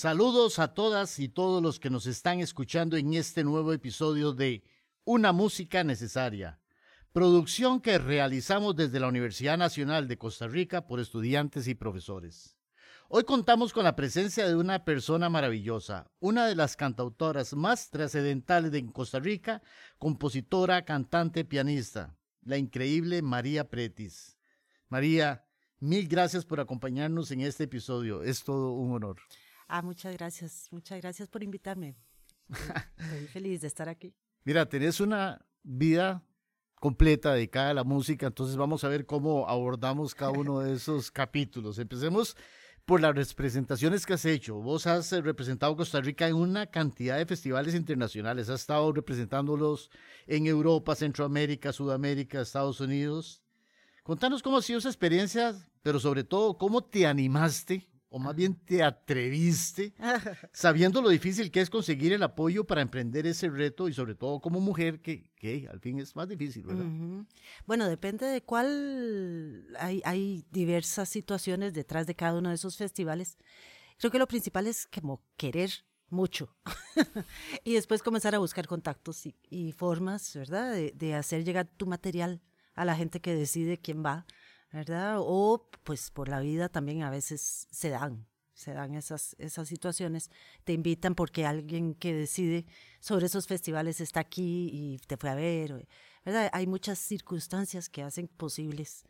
Saludos a todas y todos los que nos están escuchando en este nuevo episodio de Una Música Necesaria, producción que realizamos desde la Universidad Nacional de Costa Rica por estudiantes y profesores. Hoy contamos con la presencia de una persona maravillosa, una de las cantautoras más trascendentales de Costa Rica, compositora, cantante, pianista, la increíble María Pretis. María, mil gracias por acompañarnos en este episodio. Es todo un honor. Ah, muchas gracias, muchas gracias por invitarme. Estoy feliz de estar aquí. Mira, tenés una vida completa dedicada a la música, entonces vamos a ver cómo abordamos cada uno de esos capítulos. Empecemos por las representaciones que has hecho. Vos has eh, representado Costa Rica en una cantidad de festivales internacionales, has estado representándolos en Europa, Centroamérica, Sudamérica, Estados Unidos. Contanos cómo ha sido esa experiencia, pero sobre todo cómo te animaste o más bien te atreviste, sabiendo lo difícil que es conseguir el apoyo para emprender ese reto y sobre todo como mujer, que, que al fin es más difícil, ¿verdad? Bueno, depende de cuál, hay, hay diversas situaciones detrás de cada uno de esos festivales. Creo que lo principal es como querer mucho y después comenzar a buscar contactos y, formas, ¿verdad? De, de hacer llegar tu material a la gente que decide quién va ¿verdad? O pues por la vida también a veces se dan, se dan esas, esas situaciones, te invitan porque alguien que decide sobre esos festivales está aquí y te fue a ver, ¿verdad? Hay muchas circunstancias que hacen posibles.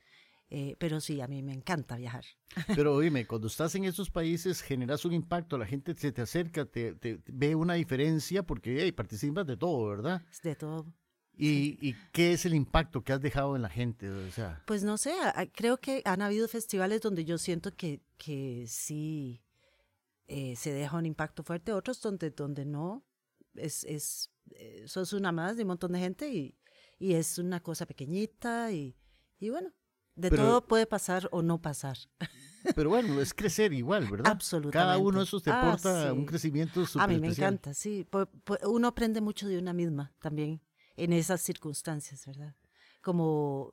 Eh, pero sí, a mí me encanta viajar. Pero dime, cuando estás en esos países generas un impacto, la gente se te acerca, te, te ve una diferencia porque hey, participas de todo, ¿verdad? De todo. ¿Y, qué es el impacto que has dejado en la gente? O sea, pues no sé, creo que han habido festivales donde yo siento que, que sí eh, se deja un impacto fuerte, otros donde, donde no, es, es, eh, sos una más de un montón de gente y, y es una cosa pequeñita y, y bueno, de todo puede pasar o no pasar. Pero bueno, es crecer igual, ¿verdad? Absolutamente. Cada uno de esos te ah, aporta un crecimiento súper A mí me encanta, sí. Uno aprende mucho de una misma también en esas circunstancias, ¿verdad? Como,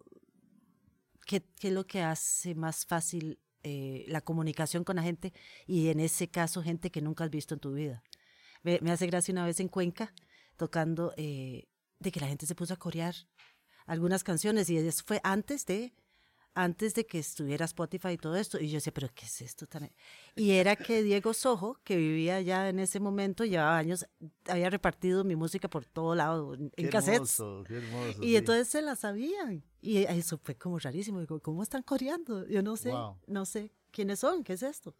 ¿qué, es lo que hace más fácil eh, la comunicación con la gente y en ese caso gente que nunca has visto en tu vida? Me, hace gracia una vez en Cuenca tocando eh, de que la gente se puso a corear algunas canciones y eso fue antes de antes de que estuviera Spotify y todo esto. Y yo decía, ¿pero qué es esto también? Y era que Diego Sojo, que vivía ya en ese momento, llevaba años, había repartido mi música por todo lado, en qué cassettes. qué hermoso, y entonces se la sabían. Y eso fue como rarísimo. Digo, ¿cómo están coreando? Yo no sé, no sé quiénes son, qué es esto.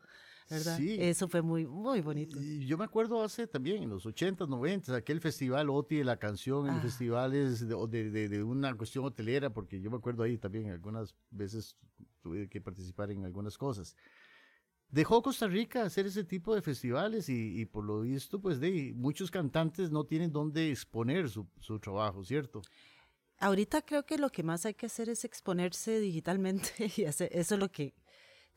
¿Verdad? Sí. Eso fue muy, muy bonito. Y yo me acuerdo hace también, en los 80s, 90 aquel festival OTI de la canción, en ah. festivales de, de, de, una cuestión hotelera, porque yo me acuerdo ahí también, algunas veces tuve que participar en algunas cosas. Dejó Costa Rica hacer ese tipo de festivales y, y por lo visto, pues de muchos cantantes no tienen dónde exponer su, su trabajo, ¿cierto? Ahorita creo que lo que más hay que hacer es exponerse digitalmente y hacer, eso es lo que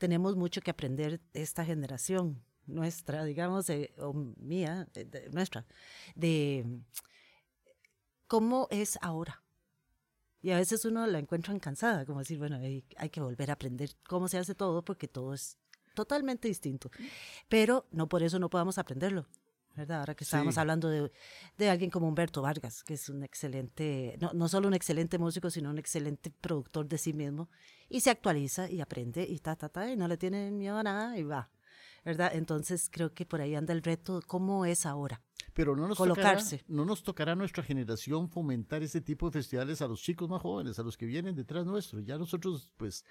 tenemos mucho que aprender de esta generación nuestra, digamos, o mía, nuestra, de cómo es ahora. Y a veces uno la encuentra cansada, como decir, bueno, hay, que volver a aprender cómo se hace todo porque todo es totalmente distinto. Pero no por eso no podamos aprenderlo. ¿Verdad? Ahora que estábamos hablando de, de, alguien como Humberto Vargas, que es un excelente, no, no solo un excelente músico, sino un excelente productor de sí mismo y se actualiza y aprende y ta, ta, ta, y no le tiene miedo a nada y va, ¿verdad? Entonces creo que por ahí anda el reto, ¿cómo es ahora? Pero no nos, Colocarse. Tocará, no nos tocará a nuestra generación fomentar ese tipo de festivales a los chicos más jóvenes, a los que vienen detrás nuestro. Ya nosotros, pues,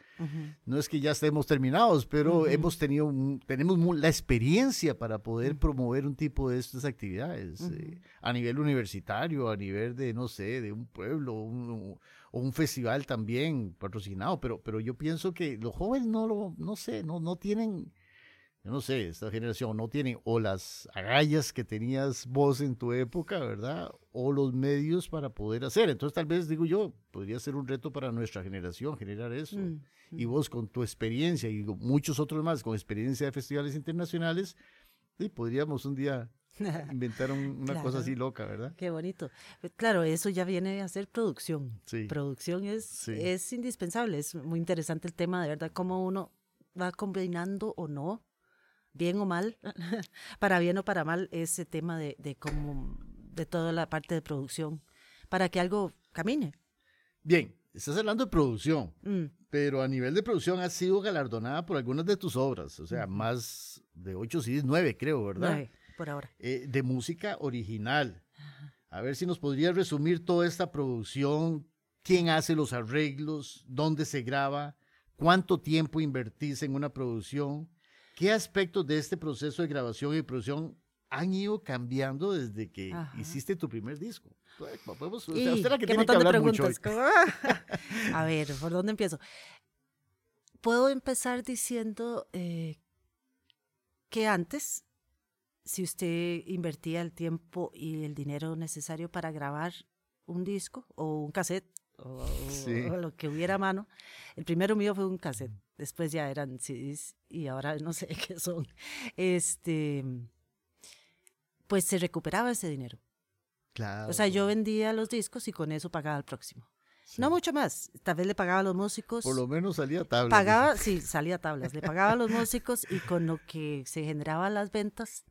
no es que ya estemos terminados, pero hemos tenido, tenemos la experiencia para poder promover un tipo de estas actividades eh, a nivel universitario, a nivel de, no sé, de un pueblo, un, o un festival también patrocinado, pero, pero yo pienso que los jóvenes no lo, no sé, no, no tienen, yo no sé, esta generación no tiene o las agallas que tenías vos en tu época, ¿verdad? O los medios para poder hacer. Entonces tal vez digo yo, podría ser un reto para nuestra generación generar eso. Mm, y mm. vos con tu experiencia y muchos otros más con experiencia de festivales internacionales, y podríamos un día inventaron una cosa así loca, ¿verdad? Qué bonito. Pues, claro, eso ya viene a ser producción. Sí. Producción es, es indispensable. Es muy interesante el tema, de verdad, cómo uno va combinando o no, bien o mal, para bien o para mal, ese tema de, de cómo, de toda la parte de producción, para que algo camine. Bien, estás hablando de producción, mm. pero a nivel de producción has sido galardonada por algunas de tus obras, o sea, más de ocho CDs, nueve creo, ¿verdad? Nueve, por ahora. Eh, de música original. A ver si nos podrías resumir toda esta producción, quién hace los arreglos, dónde se graba, cuánto tiempo invertís en una producción, qué aspectos de este proceso de grabación y producción han ido cambiando desde que hiciste tu primer disco. Podemos, usted, la que tiene que hablar mucho A ver, ¿por dónde empiezo? Puedo empezar diciendo eh, que antes, si usted invertía el tiempo y el dinero necesario para grabar un disco o un cassette o, lo que hubiera a mano, el primero mío fue un cassette, después ya eran CDs y ahora no sé qué son. Este pues se recuperaba ese dinero. Claro. O sea, yo vendía los discos y con eso pagaba el próximo. No mucho más. Tal vez le pagaba a los músicos. Por lo menos salía tablas. Pagaba, sí, salía tablas. Le pagaba a los músicos y con lo que se generaban las ventas,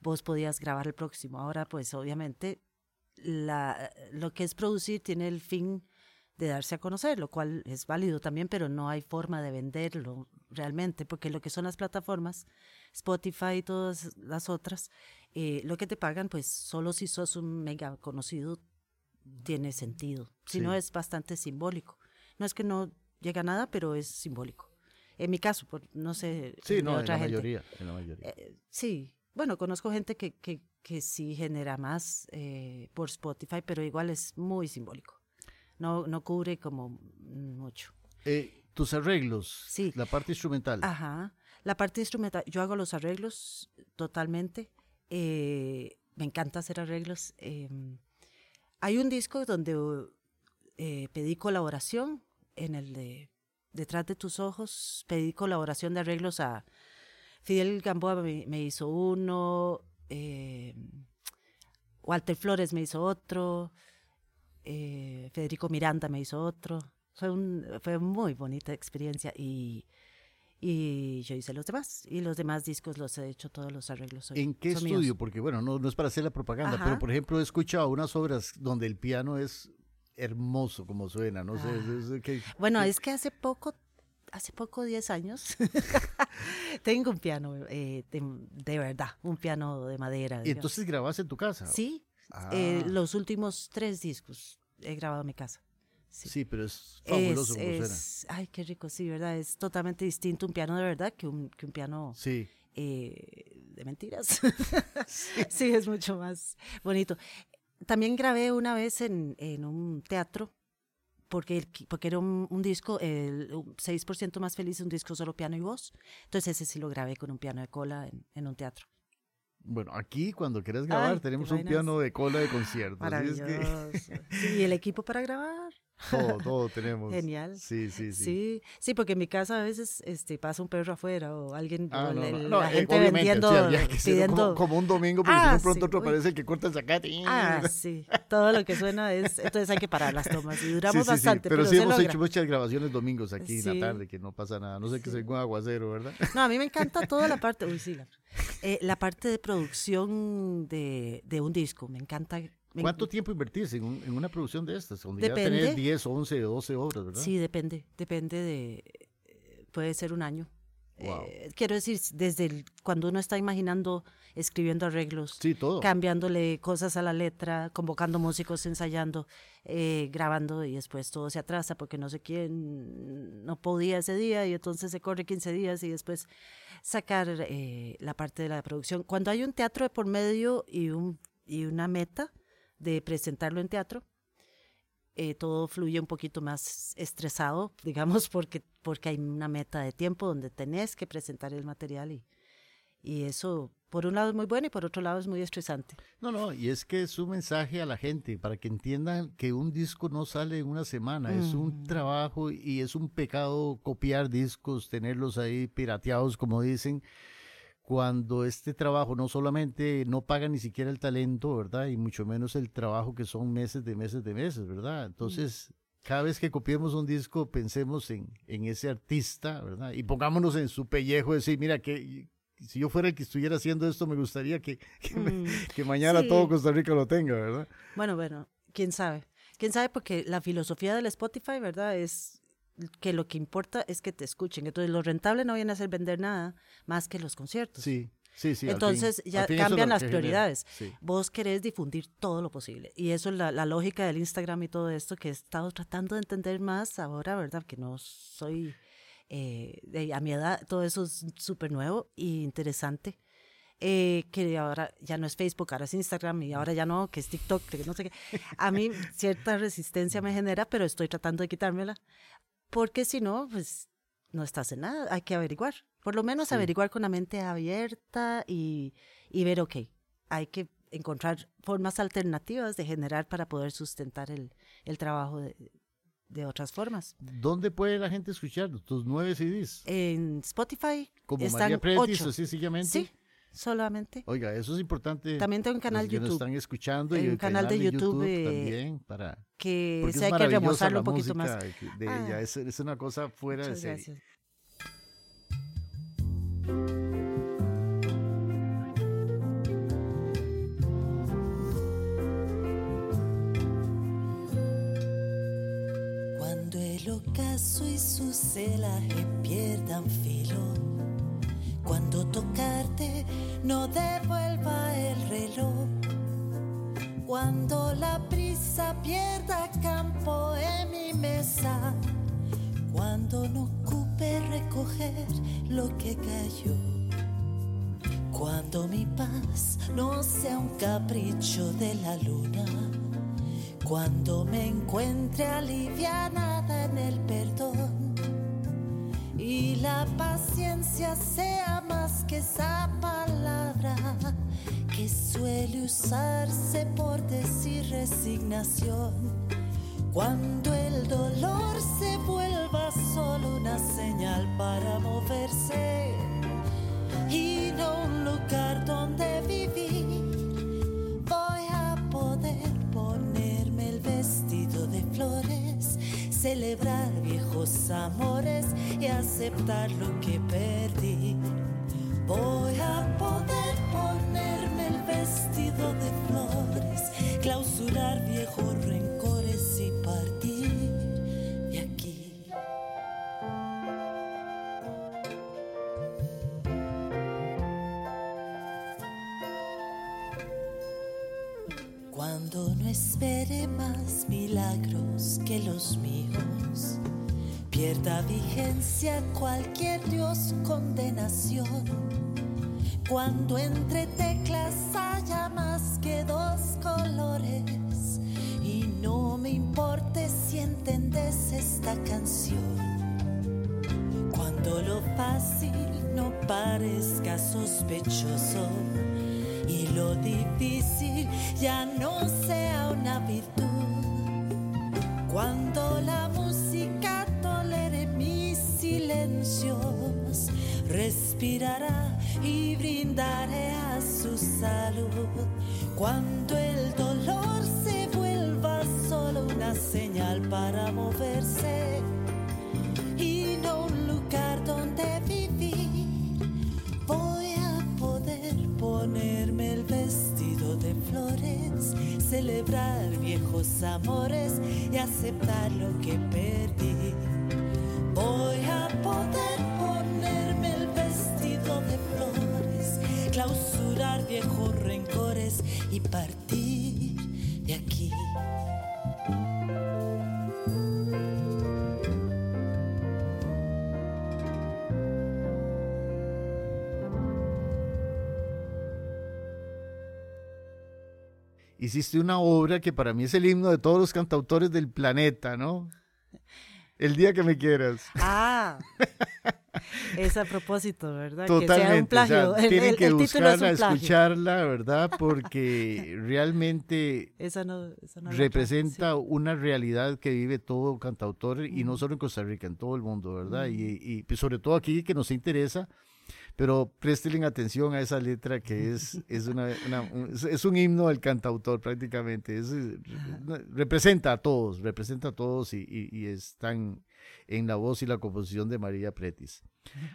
vos podías grabar el próximo. Ahora, pues obviamente, la, lo que es producir tiene el fin de darse a conocer, lo cual es válido también, pero no hay forma de venderlo realmente, porque lo que son las plataformas, Spotify y todas las otras, eh, lo que te pagan, pues solo si sos un mega conocido tiene sentido. Si no, es bastante simbólico. No es que no llega a nada, pero es simbólico. En mi caso, por, no sé. Sí, no, en la, mayoría, en la mayoría. Eh, sí, bueno, conozco gente que, que, que sí genera más eh, por Spotify, pero igual es muy simbólico. No, no cubre como mucho. tus arreglos, sí. la parte instrumental. Ajá, la parte instrumental. Yo hago los arreglos totalmente. Eh, me encanta hacer arreglos. Em, hay un disco donde eh, pedí colaboración, en el de Detrás de tus ojos, pedí colaboración de arreglos a Fidel Gamboa, me, hizo uno, em, Walter Flores me hizo otro, eh, Federico Miranda me hizo otro. Fue, un, fue muy bonita experiencia y y yo hice los demás. Y los demás discos los he hecho todos los arreglos. ¿En qué estudio? Porque bueno, no, no, es para hacer la propaganda, pero por ejemplo he escuchado unas obras donde el piano es hermoso como suena, no sé. Ah. bueno, es que hace poco, hace poco, 10 años, tengo un piano eh, de, verdad, un piano de madera. ¿Y entonces grabas en tu casa? Sí, eh, ah. los últimos tres discos he grabado en mi casa. Sí, pero es fabuloso como Ay, qué rico, sí, ¿verdad? Es totalmente distinto un piano de verdad que un, que un piano sí. Eh, de mentiras. sí. es mucho más bonito. También grabé una vez en, en un teatro, porque, porque era un, disco, el 6% más feliz, un disco solo piano y voz. Entonces ese sí lo grabé con un piano de cola en, en un teatro. Bueno, aquí cuando quieras grabar tenemos un piano de cola de concierto. Maravilloso. ¿Y el equipo para grabar? Todo, todo tenemos. Genial. Sí, sí, sí. Sí, sí porque en mi casa a veces este, pasa un perro afuera o alguien, ah, la gente vendiendo, pidiendo... Como, un domingo, porque si no ah, pronto otro aparece el que corta el zacate. Ah, sí. Todo lo que suena es... Entonces hay que parar las tomas y duramos bastante, pero, pero sí hemos hecho muchas grabaciones domingos aquí en la tarde, que no pasa nada. No sé que sea un aguacero, ¿verdad? No, a mí me encanta toda la parte... Uy, sí, la, eh, la parte de producción de, de un disco. Me encanta ¿Cuánto tiempo invertís en, una producción de estas? Donde depende. ya tenés 10, 11, 12 obras, ¿verdad? Sí, depende. Depende de. Puede ser un año. Eh, quiero decir, desde cuando uno está imaginando, escribiendo arreglos, cambiándole cosas a la letra, convocando músicos, ensayando, eh, grabando y después todo se atrasa porque no sé quién no podía ese día y entonces se corre 15 días y después sacar eh, la parte de la producción. Cuando hay un teatro de por medio y, un, y una meta, de presentarlo en teatro. Eh, todo fluye un poquito más estresado, digamos, porque, porque hay una meta de tiempo donde tenés que presentar el material y, y eso, por un lado es muy bueno y por otro lado es muy estresante. No, no, y es que es un mensaje a la gente para que entiendan que un disco no sale en una semana, es un trabajo y es un pecado copiar discos, tenerlos ahí pirateados, como dicen cuando este trabajo no solamente no paga ni siquiera el talento, ¿verdad? Y mucho menos el trabajo que son meses de meses de meses, ¿verdad? Entonces, cada vez que copiemos un disco, pensemos en, en ese artista, ¿verdad? Y pongámonos en su pellejo, decir, mira, que si yo fuera el que estuviera haciendo esto, me gustaría que, que, mm, mañana todo Costa Rica lo tenga, ¿verdad? Bueno, bueno, quién sabe. Quién sabe porque la filosofía del Spotify, ¿verdad? Es que lo que importa es que te escuchen. Entonces, lo rentable no viene a ser vender nada más que los conciertos. Sí. Sí, sí, Entonces ya cambian las prioridades. Vos querés difundir todo lo posible. Y eso es la, la, lógica del Instagram y todo esto que he estado tratando de entender más ahora, ¿verdad? Que no soy, eh, de, a mi edad, todo eso es súper nuevo y interesante. Eh, que ahora ya no es Facebook, ahora es Instagram y ahora ya no, que es TikTok, que no sé qué. A mí cierta resistencia me genera, pero estoy tratando de quitármela porque si no, pues no estás en nada, hay que averiguar, por lo menos averiguar con la mente abierta y, y, ver, ok, hay que encontrar formas alternativas de generar para poder sustentar el, el trabajo de, de, otras formas. ¿Dónde puede la gente escuchar tus nueve CDs? En Spotify. Como están María Pretis, sencillamente. Sí, solamente. Oiga, eso es importante. También tengo un canal de YouTube. están escuchando y un canal, de YouTube, eh, también para que se hay que remozarlo un poquito más. De ah. ella. Es, es, una cosa fuera de serie. Gracias. Cuando el ocaso y su celaje pierdan filo cuando tocarte no devuelva el reloj. Cuando la prisa pierda campo en mi mesa. Cuando no ocupe recoger lo que cayó. Cuando mi paz no sea un capricho de la luna. Cuando me encuentre alivianada en el perdón y la paciencia sea más que esa palabra que suele usarse por decir resignación. Cuando el dolor se vuelva solo una señal para moverse y no un lugar donde vivir, voy a poder ponerme el vestido de flores celebrar viejos amores y aceptar lo que perdí. Voy a poder ponerme el vestido de flores, clausurar viejos rencores y partir de aquí. Cuando no espere más milagros que los míos cualquier Dios condenación. Cuando entre teclas haya más que dos colores y no me importe si entendés esta canción. Cuando lo fácil no parezca sospechoso y lo difícil ya no sea una virtud. Cuando la y brindaré a su salud. Cuando el dolor se vuelva solo una señal para moverse y no un lugar donde vivir, voy a poder ponerme el vestido de flores, celebrar viejos amores y aceptar lo que perdí. Voy a poder clausurar viejos rencores y partir de aquí. Hiciste una obra que para mí es el himno de todos los cantautores del planeta, ¿no? El día que me quieras. Ah, es a propósito, ¿verdad? Totalmente. tienen que buscarla, escucharla, ¿verdad? Porque realmente representa una realidad que vive todo cantautor y no solo en Costa Rica, en todo el mundo, ¿verdad? Y, y, pues, sobre todo aquí que nos interesa pero presten atención a esa letra que es, es, una, es un himno del cantautor prácticamente. Es, representa a todos, representa a todos y, y, están en la voz y la composición de María Pretis.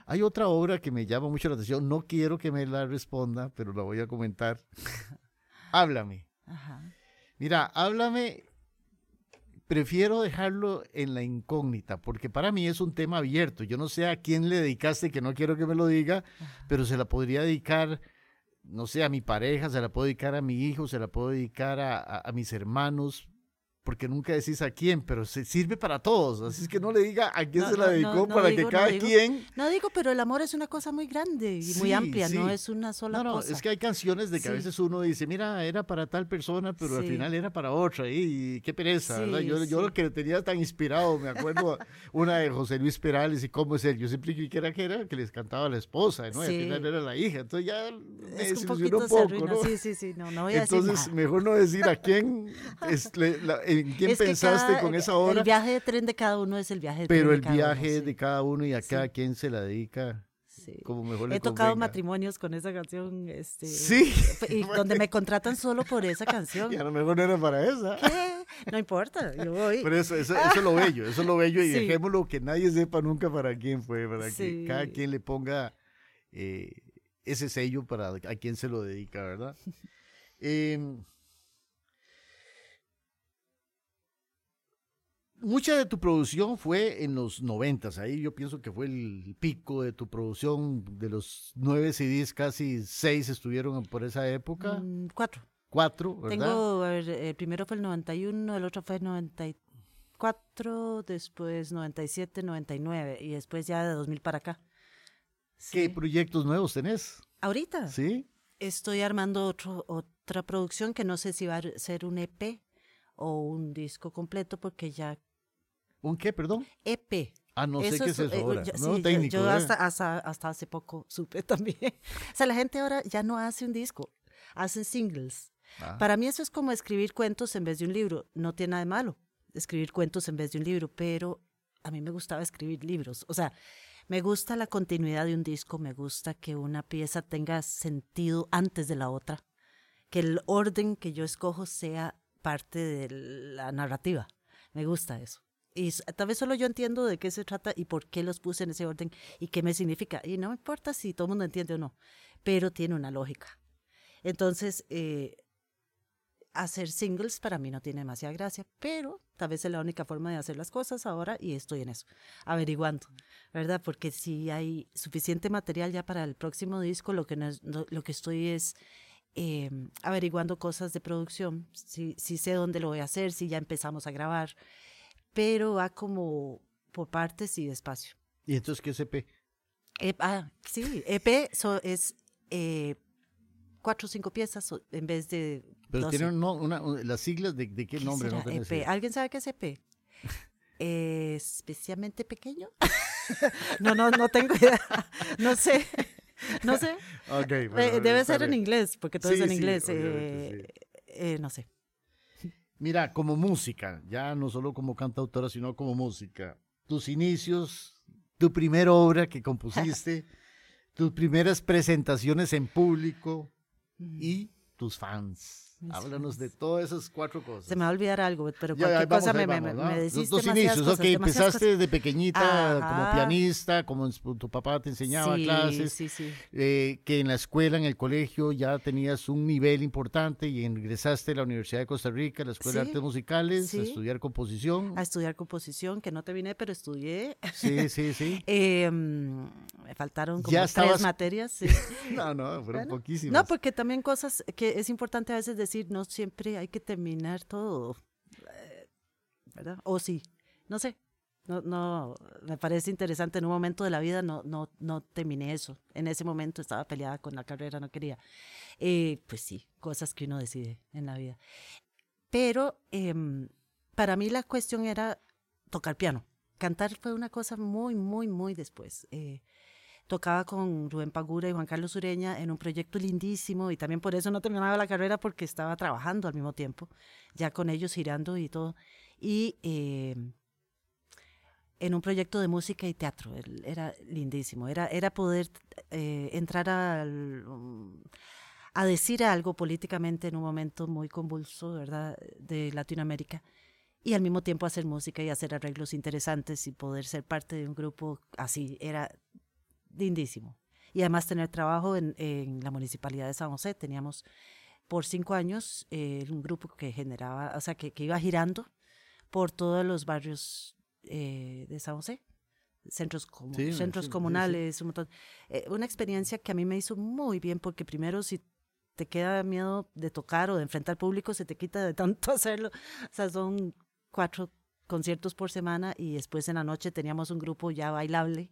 Hay otra obra que me llama mucho la atención, no quiero que me la responda, pero la voy a comentar. Háblame. Mira, háblame prefiero dejarlo en la incógnita, porque para mí es un tema abierto. Yo no sé a quién le dedicaste, que no quiero que me lo diga, pero se la podría dedicar, no sé, a mi pareja, se la puedo dedicar a mi hijo, se la puedo dedicar a mis hermanos, porque nunca decís a quién, pero se sirve para todos. Así es que no le diga a quién se la dedicó para que cada quien. No digo, pero el amor es una cosa muy grande y muy amplia, no es una sola cosa. No, no, es que hay canciones de que a veces uno dice, mira, era para tal persona, pero al final era para otra, y, qué pereza, ¿verdad? Yo, yo lo que tenía tan inspirado, me acuerdo una de José Luis Perales y cómo es él. Yo siempre creí que era que era que les cantaba a la esposa, ¿no? al final era la hija. Entonces ya me desilusionó un, poco, ¿no? Sí, sí, sí, no, no voy a Entonces, mejor no decir a quién es la, ¿En quién pensaste con esa obra? El viaje de tren de cada uno es el viaje de Pero tren el de cada viaje uno, de cada uno y a cada quien se la dedica. Como mejor He tocado matrimonios con esa canción. Este, sí. Y donde me contratan solo por esa canción. Y a lo mejor no era para esa. ¿Qué? No importa, yo voy. Pero eso, eso, eso es lo bello, eso es lo bello. Y dejémoslo que nadie sepa nunca para quién fue, para que cada quien le ponga eh, ese sello para a quién se lo dedica, ¿verdad? Eh, mucha de tu producción fue en los noventas, ahí yo pienso que fue el pico de tu producción, de los nueve CDs, casi seis estuvieron por esa época. Mm, cuatro. Cuatro, ¿verdad? Tengo, el primero fue el 91, el otro fue el 94, después 97, 99 y después ya de 2000 para acá. ¿Qué proyectos nuevos tenés? Ahorita. Sí. Estoy armando otro, otra producción que no sé si va a ser un EP o un disco completo porque ya ¿Un qué, perdón? EP. Ah, no sé qué es eso eh, ahora. no, técnico, yo, hasta, hasta, hace poco supe también. o sea, la gente ahora ya no hace un disco, hacen singles. Ah. Para mí eso es como escribir cuentos en vez de un libro. No tiene nada de malo escribir cuentos en vez de un libro, pero a mí me gustaba escribir libros. O sea, me gusta la continuidad de un disco, me gusta que una pieza tenga sentido antes de la otra, que el orden que yo escojo sea parte de la narrativa. Me gusta eso. Y tal vez solo yo entiendo de qué se trata y por qué los puse en ese orden y qué me significa. Y no me importa si todo el mundo entiende o no, pero tiene una lógica. Entonces, eh, hacer singles para mí no tiene demasiada gracia, pero tal vez es la única forma de hacer las cosas ahora y estoy en eso, averiguando, ¿verdad? Porque si hay suficiente material ya para el próximo disco, lo que, lo que estoy es em, averiguando cosas de producción, si, si sé dónde lo voy a hacer, si ya empezamos a grabar pero va como por partes y despacio. ¿Y entonces qué es EP? E ah, sí, EP es eh, cuatro o cinco piezas en vez de. Pero tienen una, las siglas de, qué, nombre. no EP? ¿Alguien sabe qué es EP? ¿Especialmente pequeño? no, no, no tengo idea. No sé. No sé. Okay, Debe ser en inglés, porque todo es en inglés. Eh, eh, no sé. Mira, como música, ya no solo como cantautora, sino como música, tus inicios, tu primera obra que compusiste, tus primeras presentaciones en público y tus fans. Háblanos de todas esas cuatro cosas. Se me va a olvidar algo, pero cualquier cosa me, me, Los dos inicios, ok, empezaste desde pequeñita como pianista, como tu papá te enseñaba clases, sí, sí. Eh, que en la escuela, en el colegio ya tenías un nivel importante y ingresaste a la Universidad de Costa Rica, a la Escuela de Artes Musicales, a estudiar composición. A estudiar composición, que no terminé, pero estudié. Sí, sí, sí. Em, me faltaron como tres materias. no, no, fueron poquísimas. No, porque también cosas que es importante a veces decir no siempre hay que terminar todo, eh, ¿verdad? O sí, no sé. No, no, me parece interesante. En un momento de la vida no, no, no terminé eso. En ese momento estaba peleada con la carrera, no quería. Eh, pues sí, cosas que uno decide en la vida. Pero em, para mí la cuestión era tocar piano. Cantar fue una cosa muy, muy, muy después. Eh, tocaba con Rubén Pagura y Juan Carlos Ureña en un proyecto lindísimo y también por eso no terminaba la carrera porque estaba trabajando al mismo tiempo, ya con ellos girando y todo. Y eh, en un proyecto de música y teatro. Era lindísimo. Era, era poder eh, entrar um, a decir algo políticamente en un momento muy convulso, ¿verdad?, de Latinoamérica. Y al mismo tiempo hacer música y hacer arreglos interesantes y poder ser parte de un grupo así. Era lindísimo. Y además tener trabajo en, en la Municipalidad de San José. Teníamos por cinco años eh, un grupo que generaba, o sea, que, que iba girando por todos los barrios eh, de San José, centros, centros comunales, eh, una experiencia que a mí me hizo muy bien porque primero si te queda miedo de tocar o de enfrentar público, se te quita de tanto hacerlo. O sea, son cuatro conciertos por semana y después en la noche teníamos un grupo ya bailable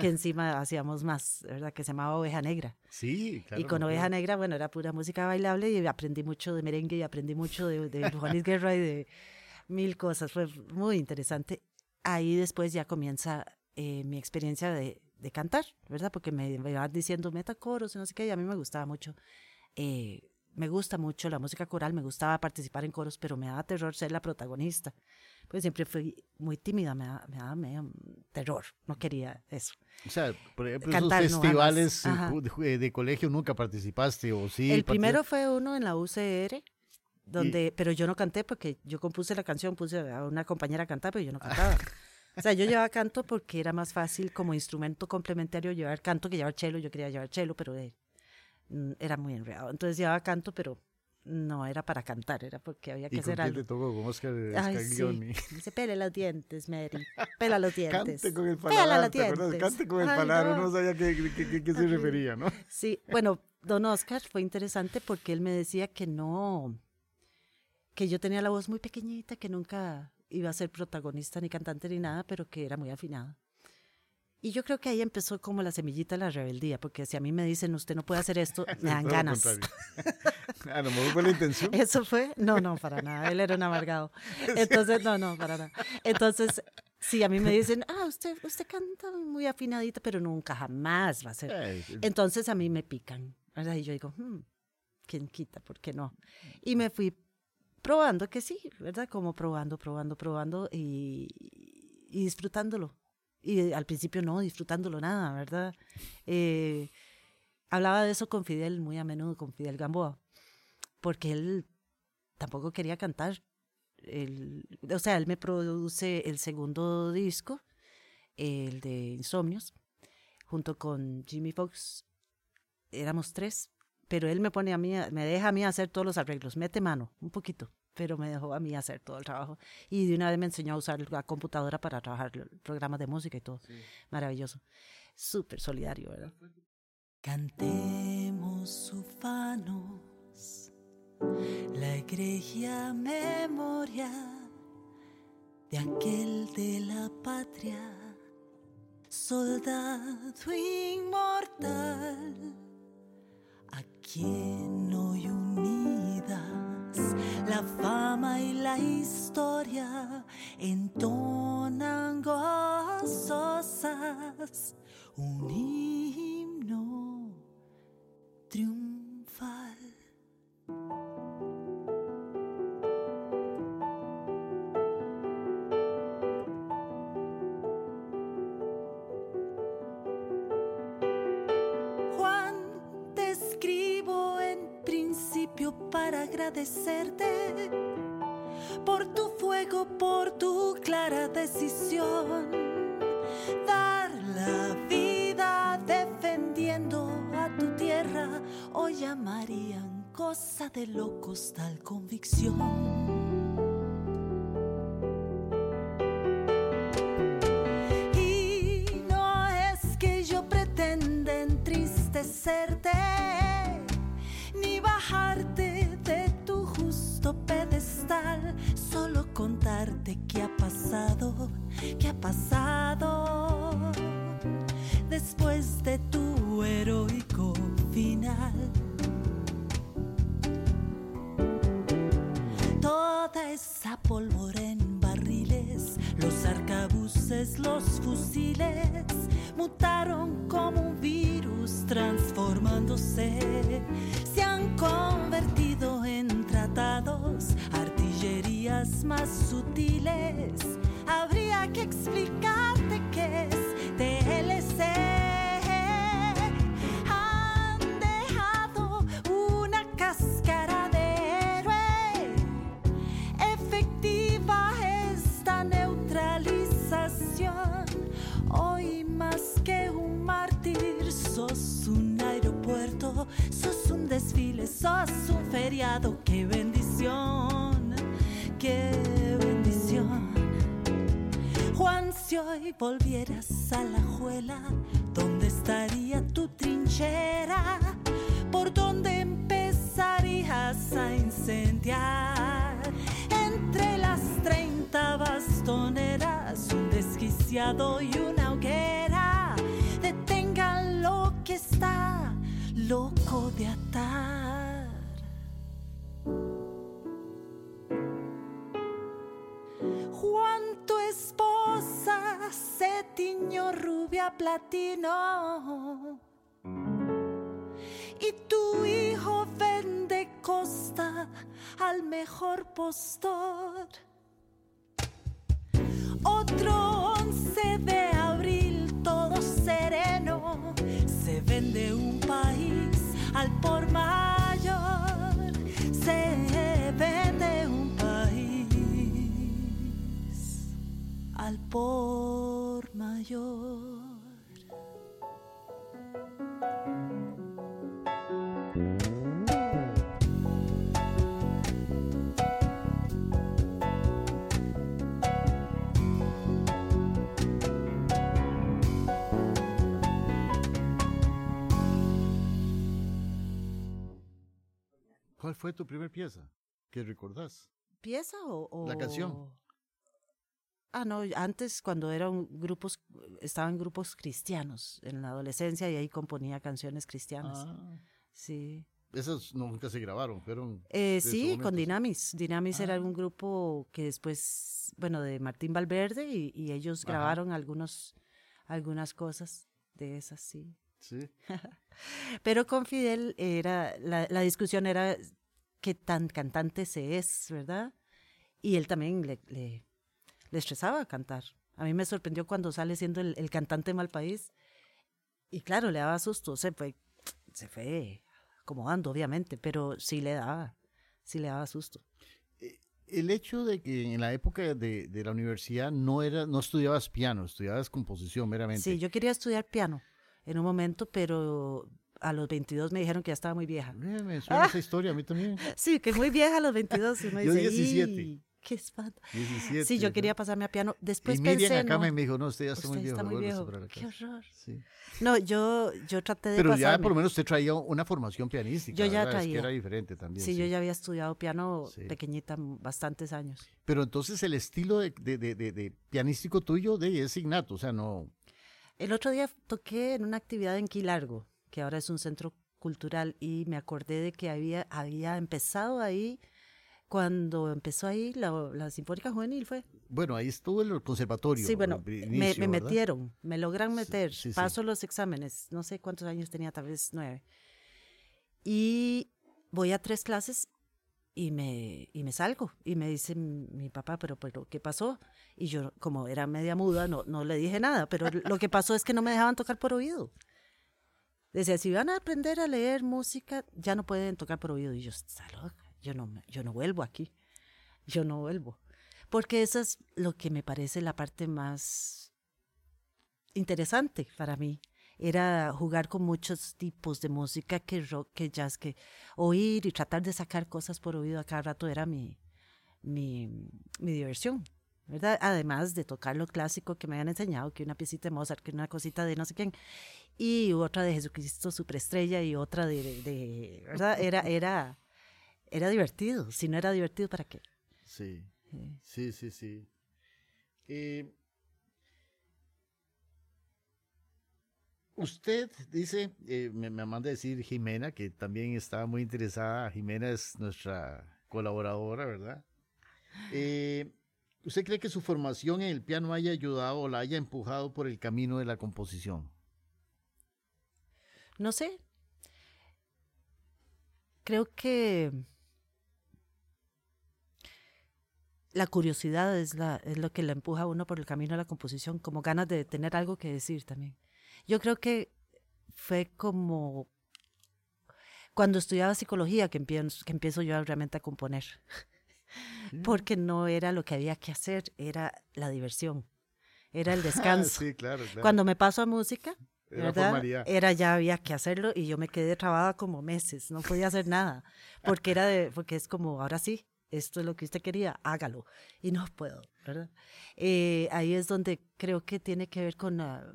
que encima hacíamos más, ¿verdad? Que se llamaba Oveja Negra. Sí, claro. Y con Oveja Negra, bueno, era pura música bailable y aprendí mucho de merengue y aprendí mucho de, de Juanis Guerra y de mil cosas. Fue muy interesante ahí después ya comienza eh, mi experiencia de, de, cantar, ¿verdad? Porque me, me van diciendo metacoros y no sé qué, y a mí me gustaba mucho. Eh, me gusta mucho la música coral, me gustaba participar en coros, pero me daba terror ser la protagonista. Pues siempre fui muy tímida, me daba, me daba medio terror, no quería eso. O sea, por ejemplo, Cantar, esos festivales de, de, colegio nunca participaste o sí. El primero fue uno en la UCR, donde, pero yo no canté porque yo compuse la canción, puse a una compañera a cantar, pero yo no cantaba. o sea, yo llevaba canto porque era más fácil como instrumento complementario llevar canto que llevar chelo. Yo quería llevar chelo, pero eh, mm, era muy enredado. Entonces llevaba canto, pero no era para cantar, era porque había que ¿Y hacer con algo. Te tocó con Oscar Ay, sí. Dice, pele los dientes, Mary. Pela los dientes. Cante con el paladar, Cante con el paladar, no. sabía qué, qué, qué se refería, ¿no? Sí, bueno, don Oscar fue interesante porque él me decía que no, que yo tenía la voz muy pequeñita, que nunca iba a ser protagonista ni cantante ni nada, pero que era muy afinada. Y yo creo que ahí empezó como la semillita de la rebeldía, porque si a mí me dicen, usted no puede hacer esto, me dan ganas. a lo mejor fue la intención. Eso fue, no, no, para nada, él era un amargado. Entonces, no, no, para nada. Entonces, si a mí me dicen, ah, usted, usted canta muy afinadita, pero nunca, jamás va a ser. Entonces a mí me pican. Y yo digo, hmm, ¿quién quita? ¿Por qué no? Y me fui probando que sí, ¿verdad? Como probando, probando, probando y, y disfrutándolo. Y al principio no, disfrutándolo nada, ¿verdad? Eh, hablaba de eso con Fidel muy a menudo, con Fidel Gamboa, porque él tampoco quería cantar. o sea, él me produce el segundo disco, el de Insomnios, junto con Jimmy Fox. Éramos tres, pero él me pone a mí, me deja a mí hacer todos los arreglos, mete mano, un poquito, pero me dejó a mí hacer todo el trabajo. Y de una vez me enseñó a usar la computadora para trabajar programas de música y todo. Maravilloso. Súper solidario, ¿verdad? Cantemos ufanos la egregia memoria de aquel de la patria, soldado inmortal quien la historia entonan gozosas un desquiciado y una hoguera. Detengan lo que está loco de atar. Juan, tu esposa se tiñó rubia platino. Y tu hijo vende costa al mejor postor. Por mayor. ¿Cuál fue tu primera pieza? ¿Qué recordás? ¿Pieza o, o- La canción. Ah, no, antes cuando eran grupos, estaban grupos cristianos en la adolescencia y ahí componía canciones cristianas. Ah, Sí. esas nunca se grabaron, fueron... Eh, sí, con. Dinamis. Dinamis era Ah. un grupo que después, bueno, de Martín Valverde y, y ellos Ajá. grabaron algunos, algunas cosas de esas, sí. Sí. Pero con Fidel era, la, la discusión era qué tan cantante se es, ¿verdad? Y él también le, le, le estresaba cantar. A mí me sorprendió cuando sale siendo el, el cantante mal país. Y claro, le daba susto. Se fue, se fue acomodando, obviamente, pero sí le daba, sí le daba susto. El hecho de que en la época de, de la universidad no era, no estudiabas piano, estudiabas composición meramente. Sí, yo quería estudiar piano en un momento, pero a los 22 me dijeron que ya estaba muy vieja. Eh, me suena esa historia a mí también. Sí, que muy vieja a los 22. Y uno Yo dice, 17. "Ih, ¡Qué espanto! 17. Sí, yo ¿no? quería pasarme a piano. Después y Miriam pensé, acá no, me dijo, no, usted ya está muy usted viejo. está muy viejo. ¡Qué casa". horror! Sí. No, yo, yo traté de Pero ya pasarme. por lo menos usted traía una formación pianística. Yo ya ¿verdad? Es que traía. era diferente también. Sí, yo ya había estudiado piano Sí. pequeñita bastantes años. Pero entonces el estilo de, de, de, de- de pianístico tuyo de, es innato, o sea, no... El otro día toqué en una actividad en Quilargo, que ahora es un centro cultural, y me acordé de que había, había empezado ahí, cuando empezó ahí la, la Sinfónica Juvenil fue. Bueno, ahí estuvo el conservatorio. Sí, bueno, me, metieron, me logran meter, sí, sí. paso los exámenes, no sé cuántos años tenía, tal vez nueve. Y voy a tres clases y me, y me salgo. Y me dice mi papá, pero, pero ¿qué pasó? Y yo, como era media muda, no, no le dije nada, pero lo que pasó es que no me dejaban tocar por oído. Decía, si van a aprender a leer música, ya no pueden tocar por oído. Y yo, está loca, yo no, yo no vuelvo aquí. Yo no vuelvo. Porque eso es lo que me parece la parte más interesante para mí. Era jugar con muchos tipos de música, que rock, que jazz, que oír y tratar de sacar cosas por oído a cada rato era mi, mi, mi diversión. ¿verdad? Además de tocar lo clásico que me habían enseñado, que una piecita de Mozart, que una cosita de no sé quién, y otra de Jesucristo Superestrella y otra de, de- de- ¿verdad? Era, era, era divertido. Si no era divertido, ¿para qué? Sí, Eh, sí, sí, sí. Eh, usted dice, eh, me, me manda a decir Jimena, que también está muy interesada. Jimena es nuestra colaboradora, ¿verdad? Eh, ¿Usted cree que su formación en el piano haya ayudado o la haya empujado por el camino de la composición? No sé. Creo que la curiosidad es, la, es lo que le empuja a uno por el camino a la composición, como ganas de tener algo que decir también. Yo creo que fue como cuando estudiaba psicología que empiezo, que empiezo yo realmente a componer, Mm. porque no era lo que había que hacer, era la diversión, era el Ah, descanso. sí, claro, claro. Cuando me paso a música. Era ya había que hacerlo y yo me quedé trabada como meses, no podía hacer nada, porque era de, porque es como, ahora sí, esto es lo que usted quería, hágalo, y no puedo, ¿verdad? Eh, ahí es donde creo que tiene que ver con la,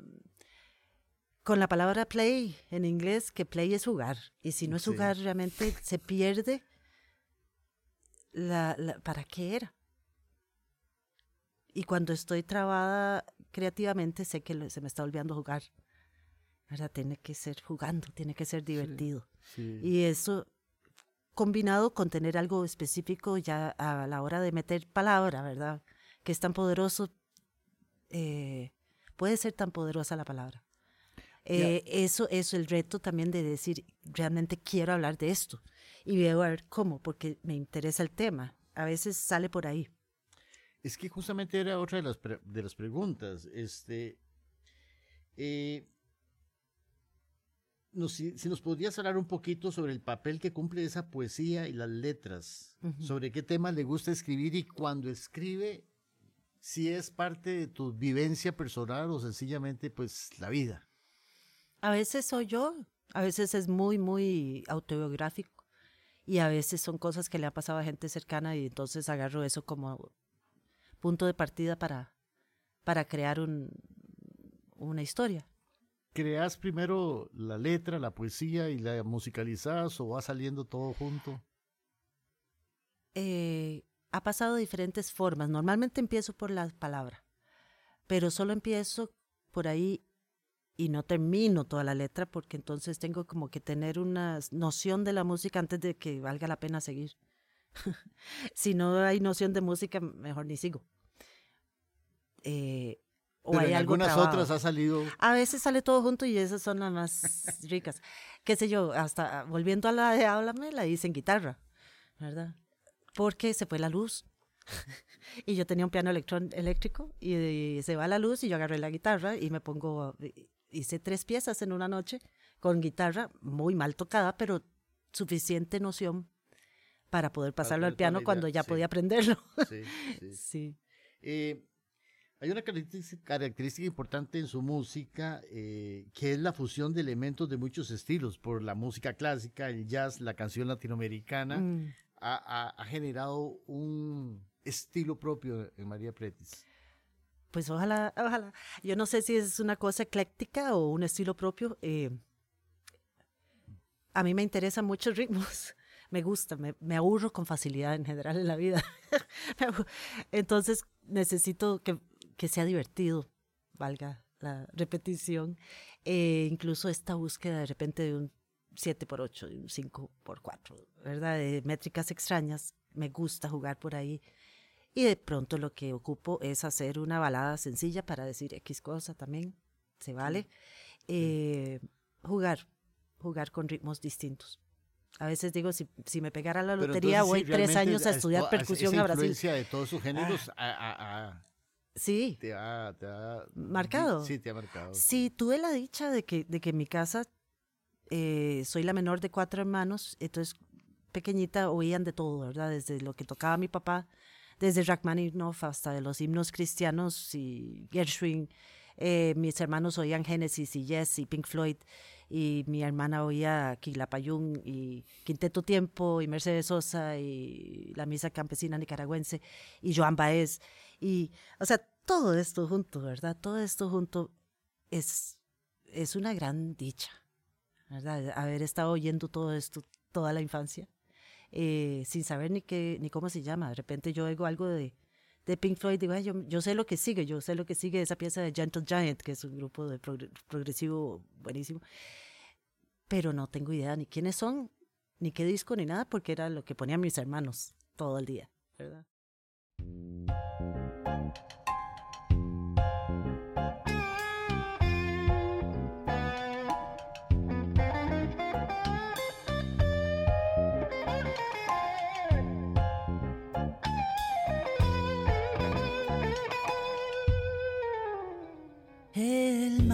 con la palabra play en inglés, que play es jugar, y si no es Sí. jugar realmente se pierde la, la- ¿para qué era? Y cuando estoy trabada creativamente, sé que se me está olvidando jugar. ¿Verdad? Tiene que ser jugando, tiene que ser divertido. Sí. Y eso combinado con tener algo específico ya a la hora de meter palabra, ¿verdad? Que es tan poderoso, eh, puede ser tan poderosa la palabra. Eh, eso es el reto también de decir, realmente quiero hablar de esto. Y veo a ver cómo, porque me interesa el tema. A veces sale por ahí. Es que justamente era otra de las, pre- de las preguntas. Este, eh, nos- si, si nos podrías hablar un poquito sobre el papel que cumple esa poesía y las letras, sobre qué temas le gusta escribir y cuando escribe, si es parte de tu vivencia personal o sencillamente pues la vida. A veces soy yo, a veces es muy, muy autobiográfico y a veces son cosas que le han pasado a gente cercana y entonces agarro eso como punto de partida para, para crear un, una historia. ¿Creas primero la letra, la poesía y la musicalizas o va saliendo todo junto? Eh, ha pasado de diferentes formas. Normalmente empiezo por la palabra, pero solo empiezo por ahí y no termino toda la letra porque entonces tengo como que tener una noción de la música antes de que valga la pena seguir. si no hay noción de música, mejor ni sigo. Eh, o Pero hay en algo algunas trabado. otras ha salido A veces sale todo junto y esas son las más ricas. Qué sé yo, hasta volviendo a la de Háblame, la hice en guitarra, ¿verdad? Porque se fue la luz. y yo tenía un piano electrón, eléctrico y, se va la luz y yo agarré la guitarra y me pongo, hice tres piezas en una noche con guitarra muy mal tocada, pero suficiente noción para poder pasarlo al tener toda piano la cuando idea, ya sí. podía aprenderlo. Sí, sí. sí. Eh, hay una característica, característica importante en su música eh, que es la fusión de elementos de muchos estilos, por la música clásica, el jazz, la canción latinoamericana, Mm. ha, ha- ha generado un estilo propio en María Pretis. Pues ojalá, ojalá. Yo no sé si es una cosa ecléctica o un estilo propio. eh, a mí me interesan muchos ritmos. Me gusta, me, me aburro con facilidad en general en la vida. Entonces necesito que, que sea divertido, valga la repetición. Eh, incluso esta búsqueda de repente de un 7x8, de un 5x4, ¿verdad? De métricas extrañas. Me gusta jugar por ahí. Y de pronto lo que ocupo es hacer una balada sencilla para decir X cosa también, se vale. Eh, jugar, jugar con ritmos distintos. A veces digo, si, si me pegara la lotería, entonces, voy sí, tres años a es- estudiar es- percusión esa a Brasil. Ah. influencia de todos sus géneros ha- Sí, te, ha, te ha- ¿Marcado? Sí, te ha marcado. sí, tuve la dicha de que, de que en mi casa eh, soy la menor de cuatro hermanos, entonces pequeñita oían de todo, ¿verdad? Desde lo que tocaba mi papá, desde Rachmaninoff hasta de los himnos cristianos y Gershwin. Eh, mis hermanos oían Genesis y Yes y Pink Floyd y mi hermana oía Quilapayún y Quinteto Tiempo y Mercedes Sosa y la Misa Campesina Nicaragüense y Joan Baez y, o sea, todo esto junto, ¿verdad? Todo esto junto es, es una gran dicha, ¿verdad? Haber estado oyendo todo esto toda la infancia eh, sin saber ni qué, ni cómo se llama. De repente yo oigo algo de, de Pink Floyd, digo, "Ay, yo, yo sé lo que sigue, yo sé lo que sigue esa pieza de Gentle Giant, que es un grupo de progre- progresivo buenísimo, pero no tengo idea ni quiénes son, ni qué disco, ni nada, porque era lo que ponían mis hermanos todo el día, ¿verdad? El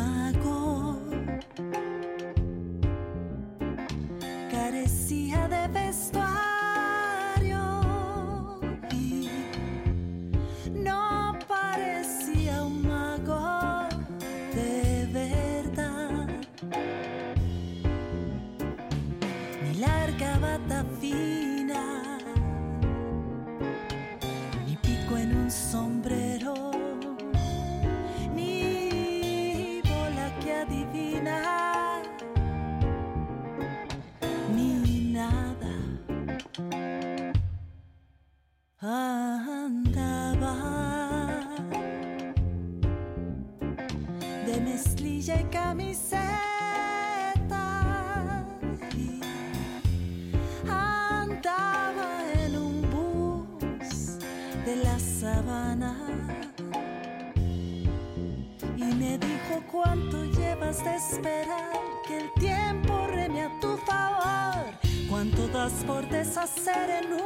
Andaba de mezclilla y camiseta. y Andaba en un bus de la sabana y me dijo cuánto llevas de esperar que el tiempo reme a tu favor. Cuánto das por deshacer en un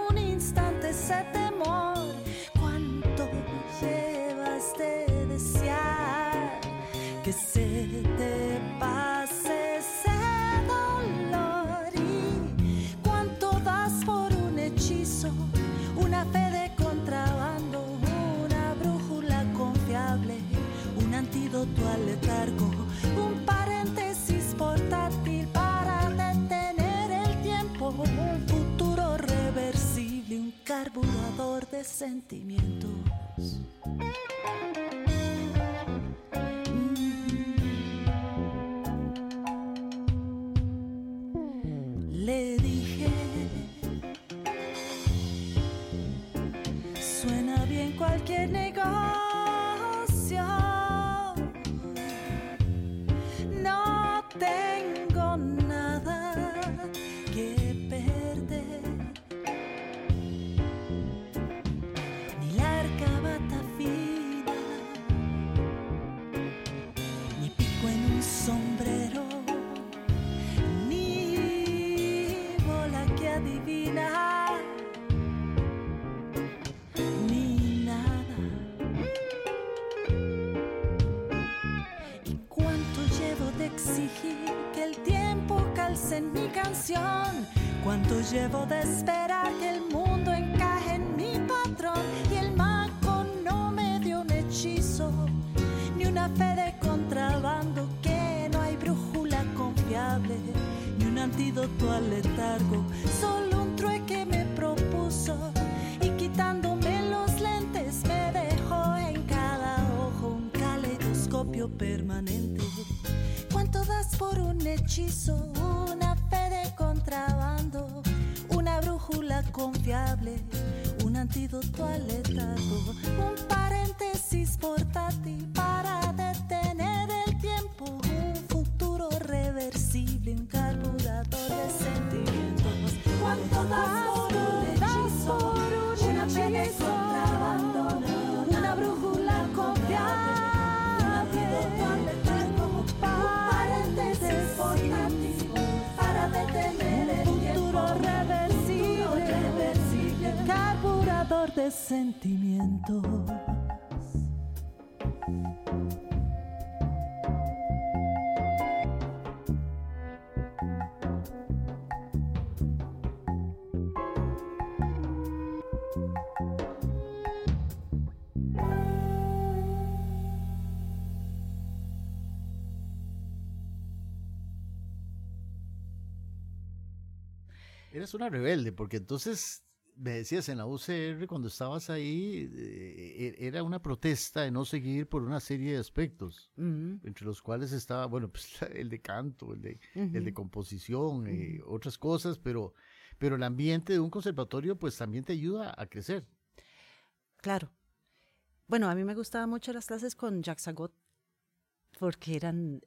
sentimiento. En mi canción? ¿Cuánto llevo de esperar que el mundo encaje en mi patrón? Y el mago no me dio un hechizo, ni una fe de contrabando, que no hay brújula confiable, ni un antídoto al letargo, solo un trueque me propuso. Y quitándome los lentes me dejó en cada ojo un caleidoscopio permanente. ¿Cuánto das por un hechizo? Una contrabando, una brújula confiable, un antídoto al letargo, un paréntesis portátil sentimientos. Eres una rebelde, porque entonces me decías en la UCR cuando estabas ahí, eh, e- era una protesta de no seguir por una serie de aspectos, entre los cuales estaba, bueno, pues el de canto, el de, el de ujú. composición, eh, otras cosas, pero, pero el ambiente de un conservatorio pues también te ayuda a crecer. Claro. Bueno, a mí me gustaban mucho las clases con Jacques Sagot porque eran...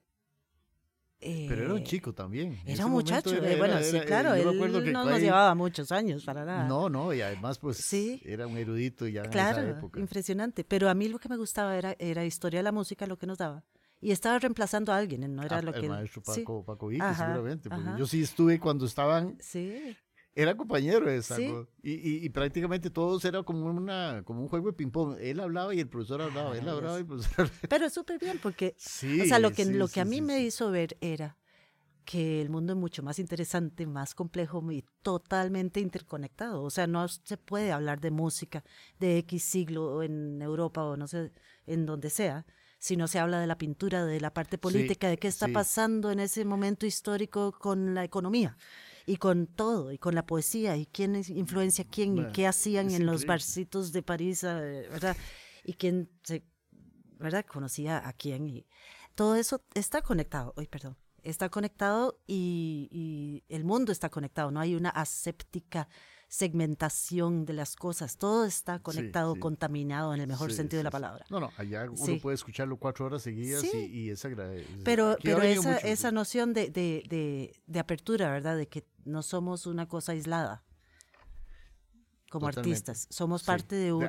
Pero era un eh, chico también. Era un muchacho, era- eh, bueno, era- sí, claro, él no nos llevaba muchos años para nada. No, no, y además pues Sí. era un erudito ya en esa Claro, época. impresionante. Pero a mí lo que me gustaba era, era historia de la música, lo que nos daba. Y estaba reemplazando a alguien, no era Ah, lo que... el maestro sí, Paco, Paco Vique, Ajá, seguramente, porque ajá. yo sí estuve cuando estaban, Sí, era compañero de Sí. Sango, y, y, y prácticamente todos era como una como un juego de ping pong, él hablaba y el profesor hablaba, él hablaba y el profesor hablaba. pero súper bien porque, Sí, o sea, lo que, sí, lo que a mí me hizo ver era que el mundo es mucho más interesante, más complejo y totalmente interconectado. O sea, no se puede hablar de música de X siglo en Europa o no sé, en donde sea, si no se habla de la pintura, de la parte política, de qué está sí. pasando en ese momento histórico con la economía. Y con todo, y con la poesía, y quién influencia a quién, y qué hacían en los barcitos de París, eh, ¿verdad? Y quién se, ¿verdad? Conocía a quién, y todo eso está conectado, hoy perdón, está conectado y, el mundo está conectado, no hay una aséptica segmentación de las cosas, todo está conectado, contaminado en el mejor sentido de la palabra. No, no, allá uno puede escucharlo cuatro horas seguidas y, es agradable. Pero, pero esa, esa noción de, de, de, apertura, ¿verdad? De que no somos una cosa aislada como artistas. Somos parte de un,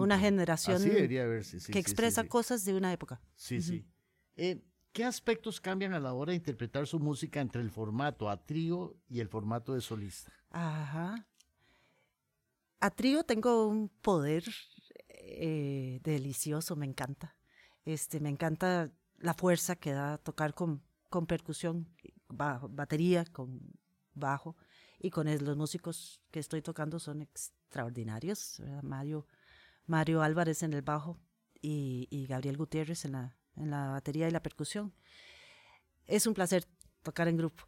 una generación que expresa cosas de una época. Sí, sí. Eh, ¿Qué aspectos cambian a la hora de interpretar su música entre el formato a trío y el formato de solista? Ajá. A trío tengo un poder eh, delicioso, me encanta. Este, me encanta la fuerza que da tocar con, con percusión, batería, con bajo, y con los músicos que estoy tocando son extraordinarios. Mario, Mario Álvarez en el bajo y, y Gabriel Gutiérrez en la, en la batería y la percusión. Es un placer tocar en grupo.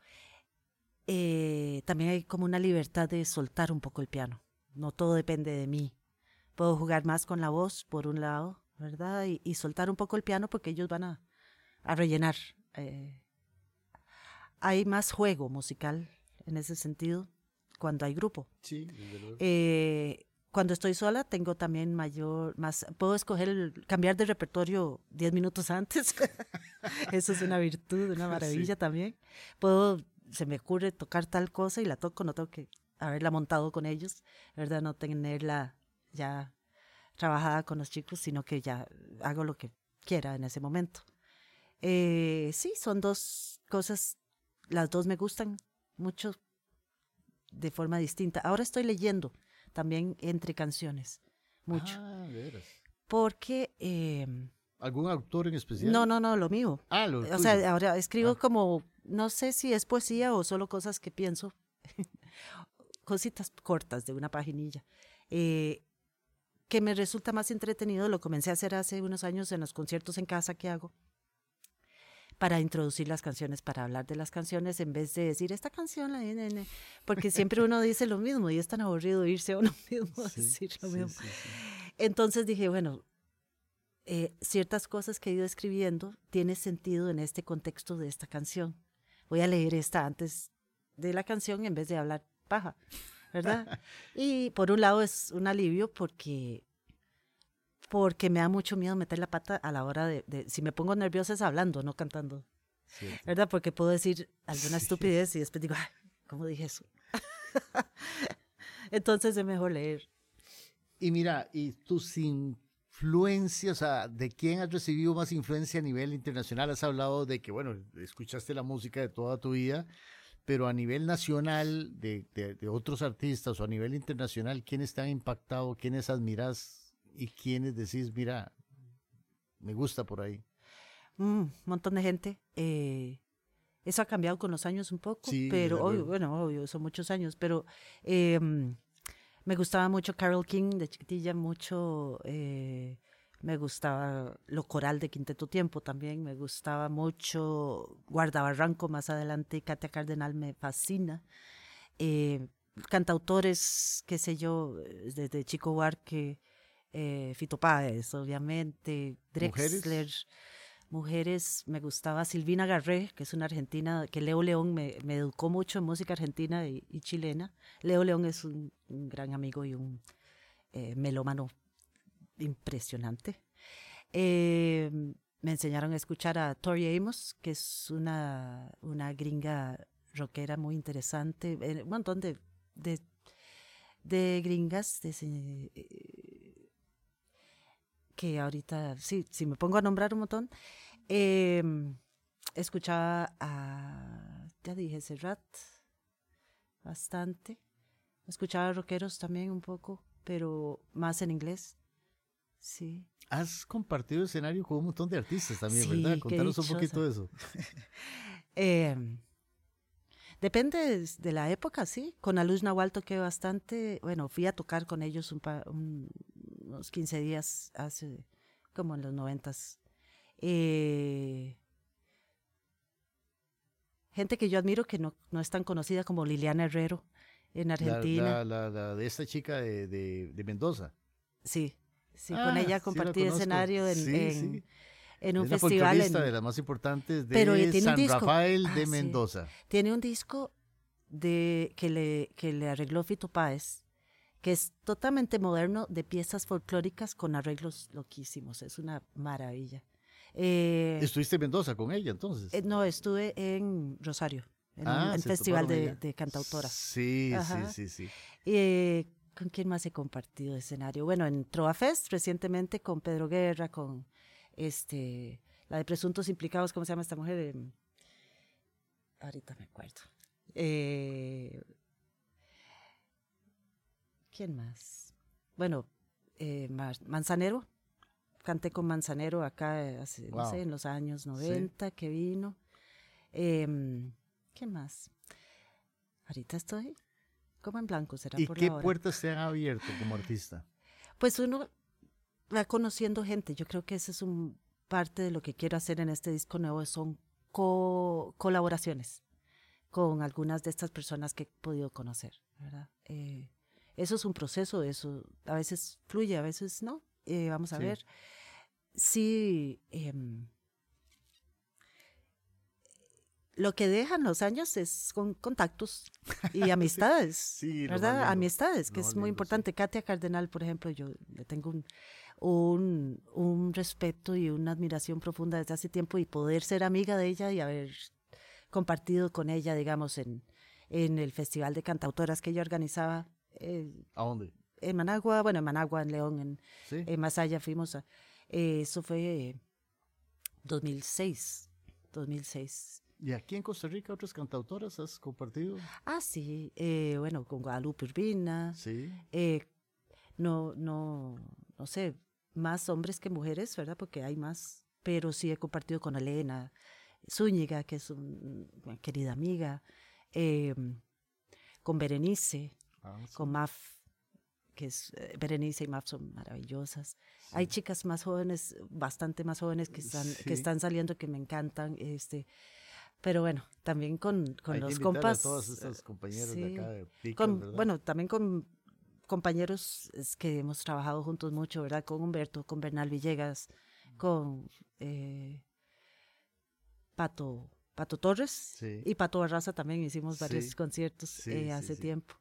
Eh, también hay como una libertad de soltar un poco el piano. No todo depende de mí. Puedo jugar más con la voz, por un lado, ¿verdad? Y, soltar un poco el piano porque ellos van a, a rellenar. Eh, hay más juego musical en ese sentido cuando hay grupo. Sí, eh, cuando estoy sola tengo también mayor, más, puedo escoger, cambiar de repertorio 10 minutos antes. Eso es una virtud, una maravilla también. Puedo, se me ocurre tocar tal cosa y la toco, no tengo que haberla montado con ellos, ¿verdad? No tenerla ya trabajada con los chicos, sino que ya hago lo que quiera en ese momento. Eh, sí, son dos cosas, las dos me gustan mucho de forma distinta. Ahora estoy leyendo también entre canciones, mucho. Ah, veras. Porque... Em, ¿Algún autor en especial? No, no, no, lo mío. Ah, lo O sea, ahora escribo ah. como, no sé si es poesía o solo cosas que pienso, cositas cortas de una paginilla. Eh, que me resulta más entretenido, lo comencé a hacer hace unos años en los conciertos en casa que hago para introducir las canciones, para hablar de las canciones, en vez de decir esta canción, la porque siempre uno dice lo mismo y es tan aburrido irse a uno mismo a decir lo mismo. Entonces dije, bueno, eh, ciertas cosas que he ido escribiendo tienen sentido en este contexto de esta canción. Voy a leer esta antes de la canción en vez de hablar paja, ¿verdad? y por un lado es un alivio porque porque me da mucho miedo meter la pata a la hora de, si me pongo nerviosa es hablando, no cantando. ¿Verdad? Porque puedo decir alguna estupidez y después digo, Ay, ¿cómo dije eso? Entonces es mejor leer. Y mira, y tus influencias, o sea, ¿de quién has recibido más influencia a nivel internacional? Has hablado de que, bueno, escuchaste la música de toda tu vida, pero a nivel nacional, de, de otros artistas o a nivel internacional, ¿quiénes te han impactado? ¿Quiénes admiras y quiénes decís, mira, me gusta por ahí? Un mm, montón de gente. Eh, eso ha cambiado con los años un poco, pero obvio, bueno, obvio, son muchos años, pero em, me gustaba mucho Carol King de chiquitilla, mucho, eh, me gustaba lo coral de Quinteto Tiempo también, me gustaba mucho Guardabarranco más adelante, Katia Cardenal me fascina. Eh, cantautores, qué sé yo, desde Chico Huarque, eh, Fito Páez, obviamente, Drexler. ¿Mujeres? me gustaba Silvina Garré, que es una argentina, que Leo León me, educó mucho en música argentina y, chilena. Leo León es un, gran amigo y un eh, melómano impresionante. Eh, me enseñaron a escuchar a Tori Amos, que es una, una gringa rockera muy interesante, eh, un montón de, de, de gringas, de, que ahorita, sí, si me pongo a nombrar un montón, em, escuchaba a, ya dije, Serrat, bastante. Escuchaba rockeros también un poco, pero más en inglés. Sí. Has compartido escenario con un montón de artistas también, ¿verdad? Contanos un poquito de eso. Em, depende de la época, sí. Con la Luz Nahual toqué bastante. Bueno, fui a tocar con ellos un, un, unos 15 días hace como en los noventas. Eh, gente que yo admiro que no, no es tan conocida como Liliana Herrero en Argentina. La, la, de esta chica de, de, Mendoza. Sí, sí, con ah, ella compartí escenario en, en, un festival. En, de las más importantes de San Rafael de ah, Mendoza. Tiene un disco de, que, le, que le arregló Fito Páez, que es totalmente moderno, de piezas folclóricas con arreglos loquísimos. Es una maravilla. Eh, ¿Estuviste en Mendoza con ella entonces? Eh, no, estuve en Rosario, en el ah, festival de, de, cantautoras. Sí, sí, sí, sí. Eh, ¿Con quién más he compartido escenario? Bueno, en Trova Fest recientemente con Pedro Guerra, con este, la de Presuntos Implicados, ¿cómo se llama esta mujer? Em, ahorita me acuerdo. ¿Quién más? Bueno, Manzanero, canté con Manzanero acá, eh, no sé, en los años 90 que vino. Eh, ¿Qué más? Ahorita estoy como en blanco, será ¿Y qué puertas se han abierto como artista? Pues uno va conociendo gente. Yo creo que eso es un parte de lo que quiero hacer en este disco nuevo, son colaboraciones con algunas de estas personas que he podido conocer, ¿verdad? Eh, eso es un proceso, eso a veces fluye, a veces no. Eh, vamos a ver sí, em, lo que dejan los años es con contactos y amistades, ¿verdad? amistades, que es muy importante. Katia Cardenal, por ejemplo, yo le tengo un, un, un, respeto y una admiración profunda desde hace tiempo y poder ser amiga de ella y haber compartido con ella, digamos, en, en el Festival de Cantautoras que ella organizaba. Eh, ¿A dónde? En Managua, bueno, en Managua, en León, en, en Masaya fuimos a eh, eso fue 2006, 2006. ¿Y aquí en Costa Rica otras cantautoras has compartido? Ah, sí, eh, bueno, con Guadalupe Urbina. Sí. Eh, no, no, no sé, más hombres que mujeres, ¿verdad? Porque hay más, pero sí he compartido con Elena Zúñiga, que es una querida amiga, con Berenice, ah, con Maf que es eh, Berenice y Maf son maravillosas. Hay chicas más jóvenes, bastante más jóvenes que están, que están saliendo que me encantan. Este, pero bueno, también con, con los compas. A todas estas compañeras de acá de con, Bueno, también con compañeros que hemos trabajado juntos mucho, ¿verdad? Con Humberto, con Bernal Villegas, con eh, Pato, Pato Torres y Pato Barraza también hicimos varios conciertos eh, hace tiempo.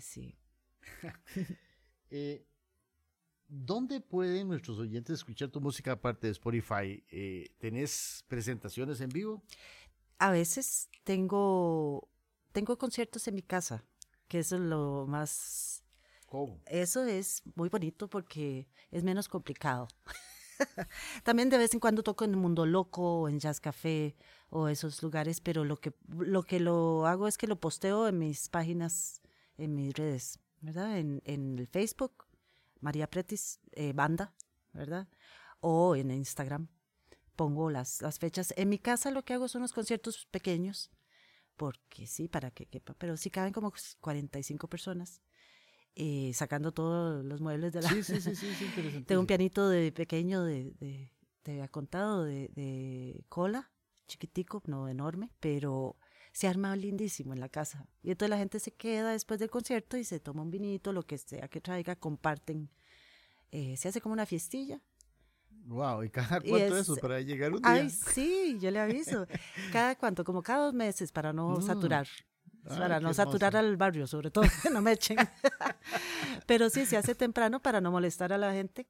Sí. Eh, ¿Dónde pueden nuestros oyentes escuchar tu música aparte de Spotify? Eh, ¿Tenés presentaciones en vivo? A veces tengo, tengo conciertos en mi casa, que eso es lo más... ¿Cómo? Eso es muy bonito porque es menos complicado. También de vez en cuando toco en el Mundo Loco o en Jazz Café o esos lugares, pero lo que, lo que lo hago es que lo posteo en mis páginas, en mis redes. ¿verdad? En, en el Facebook, María Pretis eh, Banda, ¿verdad? O en Instagram pongo las, las fechas. En mi casa lo que hago son los conciertos pequeños, porque sí, para que quepa, pero sí caben como 45 personas. Eh, sacando todos los muebles de la... Sí, sí, sí, sí, Tengo un pianito de pequeño, de, de te había contado, de, de cola, chiquitico, no enorme, pero se arma lindísimo en la casa. Y entonces la gente se queda después del concierto y se toma un vinito, lo que sea que traiga, comparten. Eh, se hace como una fiestilla. Wow, ¿y cada cuánto es, eso para llegar un día? Ay, sí, yo le aviso. cada cuánto, como cada dos meses para no mm. saturar. para no saturar al barrio, sobre todo, que no me echen. Pero sí, se hace temprano para no molestar a la gente,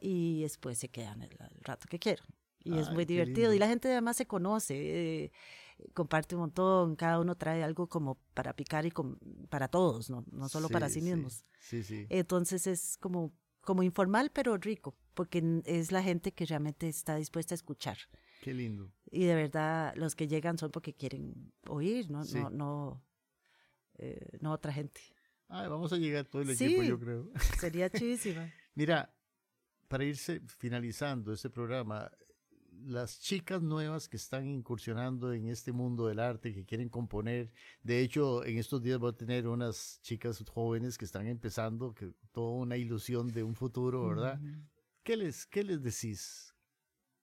Y después se quedan el, rato que quiero. Y es muy divertido. Y la gente además se conoce. Eh, comparte un montón, cada uno trae algo como para picar y para todos, no, no solo para sí, mismos. Sí, sí. Entonces es como, como informal pero rico, porque es la gente que realmente está dispuesta a escuchar. Qué lindo. Y de verdad los que llegan son porque quieren oír, no, no, no, eh, no otra gente. Ay, vamos a llegar todo el equipo, yo creo. Sería chidísima. Mira, para irse finalizando este programa, las chicas nuevas que están incursionando en este mundo del arte, que quieren componer. De hecho, en estos días voy a tener unas chicas jóvenes que están empezando, que toda una ilusión de un futuro, ¿verdad? ¿Qué, les, ¿Qué les decís?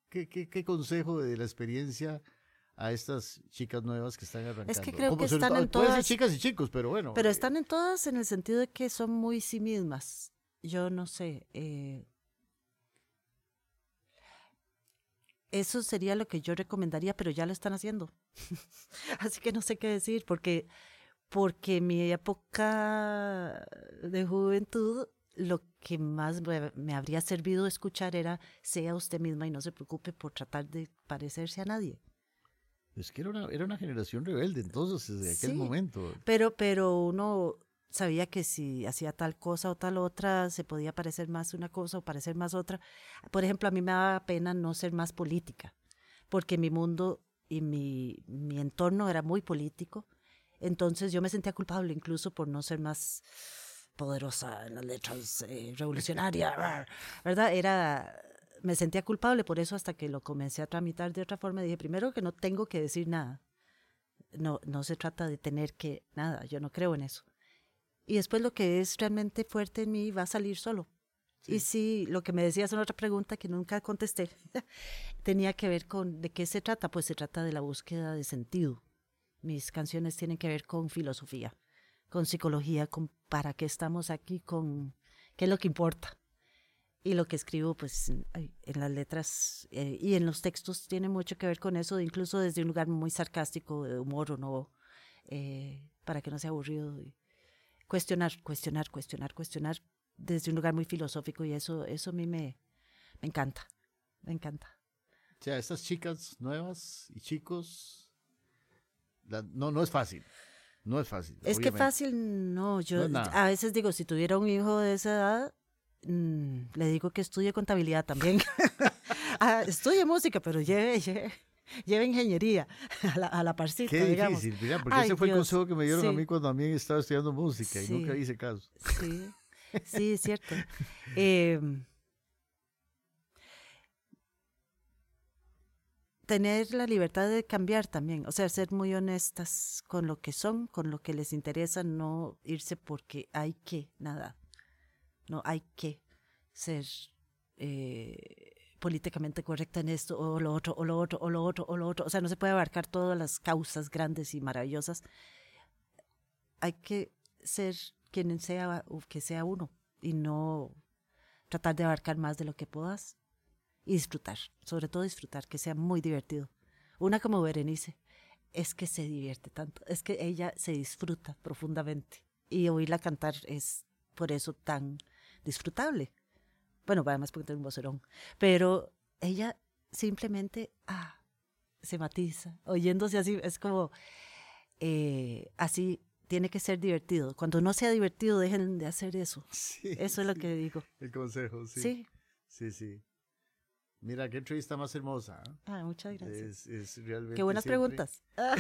¿Qué, qué, qué consejo de la experiencia a estas chicas nuevas que están arrancando. Es que creo que están en puede ser todas- chicas y chicos, pero bueno. Pero eh, están en todas en el sentido de que son muy sí mismas. Yo no sé. eh, eso sería lo que yo recomendaría, pero ya lo están haciendo. Así que no sé qué decir, porque, porque en mi época de juventud, lo que más me, me habría servido escuchar era sea usted misma y no se preocupe por tratar de parecerse a nadie. Es que era una, era una generación rebelde entonces, desde aquel Sí. momento. Pero, pero uno sabía que si hacía tal cosa o tal otra, se podía parecer más una cosa o parecer más otra. Por ejemplo, a mí me daba pena no ser más política, porque mi mundo y mi, mi entorno era muy político. Entonces yo me sentía culpable incluso por no ser más poderosa en las letras, eh, revolucionaria, ¿verdad? Era, me sentía culpable por eso hasta que lo comencé a tramitar de otra forma. Dije, primero que no tengo que decir nada. No, no se trata de tener que nada, yo no creo en eso. Y después lo que es realmente fuerte en mí va a salir solo. Y sí, lo que me decías en otra pregunta que nunca contesté, tenía que ver con de qué se trata. Pues se trata de la búsqueda de sentido. Mis canciones tienen que ver con filosofía, con psicología, con para qué estamos aquí, con qué es lo que importa. Y lo que escribo, pues, en las letras eh, y en los textos tiene mucho que ver con eso, incluso desde un lugar muy sarcástico, de humor o no, eh, para que no sea aburrido. y cuestionar, cuestionar, cuestionar, cuestionar desde un lugar muy filosófico y eso, eso a mí me, me encanta, me encanta. O sea, estas chicas nuevas y chicos, la- no, no es fácil. No es fácil. Es que obviamente. fácil, no, yo No a veces digo, si tuviera un hijo de esa edad, mm, le digo que estudie contabilidad también. Ah, estudie música, pero lleve, lleve, lleve ingeniería a la, a la parcita, Qué digamos. difícil, mira, porque Ay, ese fue el consejo que me dieron a mí cuando a mí estaba estudiando música y nunca hice caso. Sí, sí, es cierto. Eh, tener la libertad de cambiar también, o sea, ser muy honestas con lo que son, con lo que les interesa, no irse porque hay que, nada, no hay que ser eh, políticamente correcta en esto o lo otro, o lo otro, o lo otro, o lo otro, o sea, no se puede abarcar todas las causas grandes y maravillosas. Hay que ser quien sea o que sea uno y no tratar de abarcar más de lo que puedas y disfrutar, sobre todo disfrutar, que sea muy divertido. Una como Berenice, es que se divierte tanto, es que ella se disfruta profundamente y oírla cantar es por eso tan disfrutable. Bueno, además porque tiene un vocerón, pero ella simplemente ah, se matiza, oyéndose así, es como eh, así tiene que ser divertido. Cuando no sea divertido, dejen de hacer eso. Sí, Eso es lo que digo. El consejo, sí. Sí. Sí, sí. Mira, qué entrevista más hermosa. ¿eh? Ah, muchas gracias. Es, es realmente Qué buenas siempre- preguntas. Ah,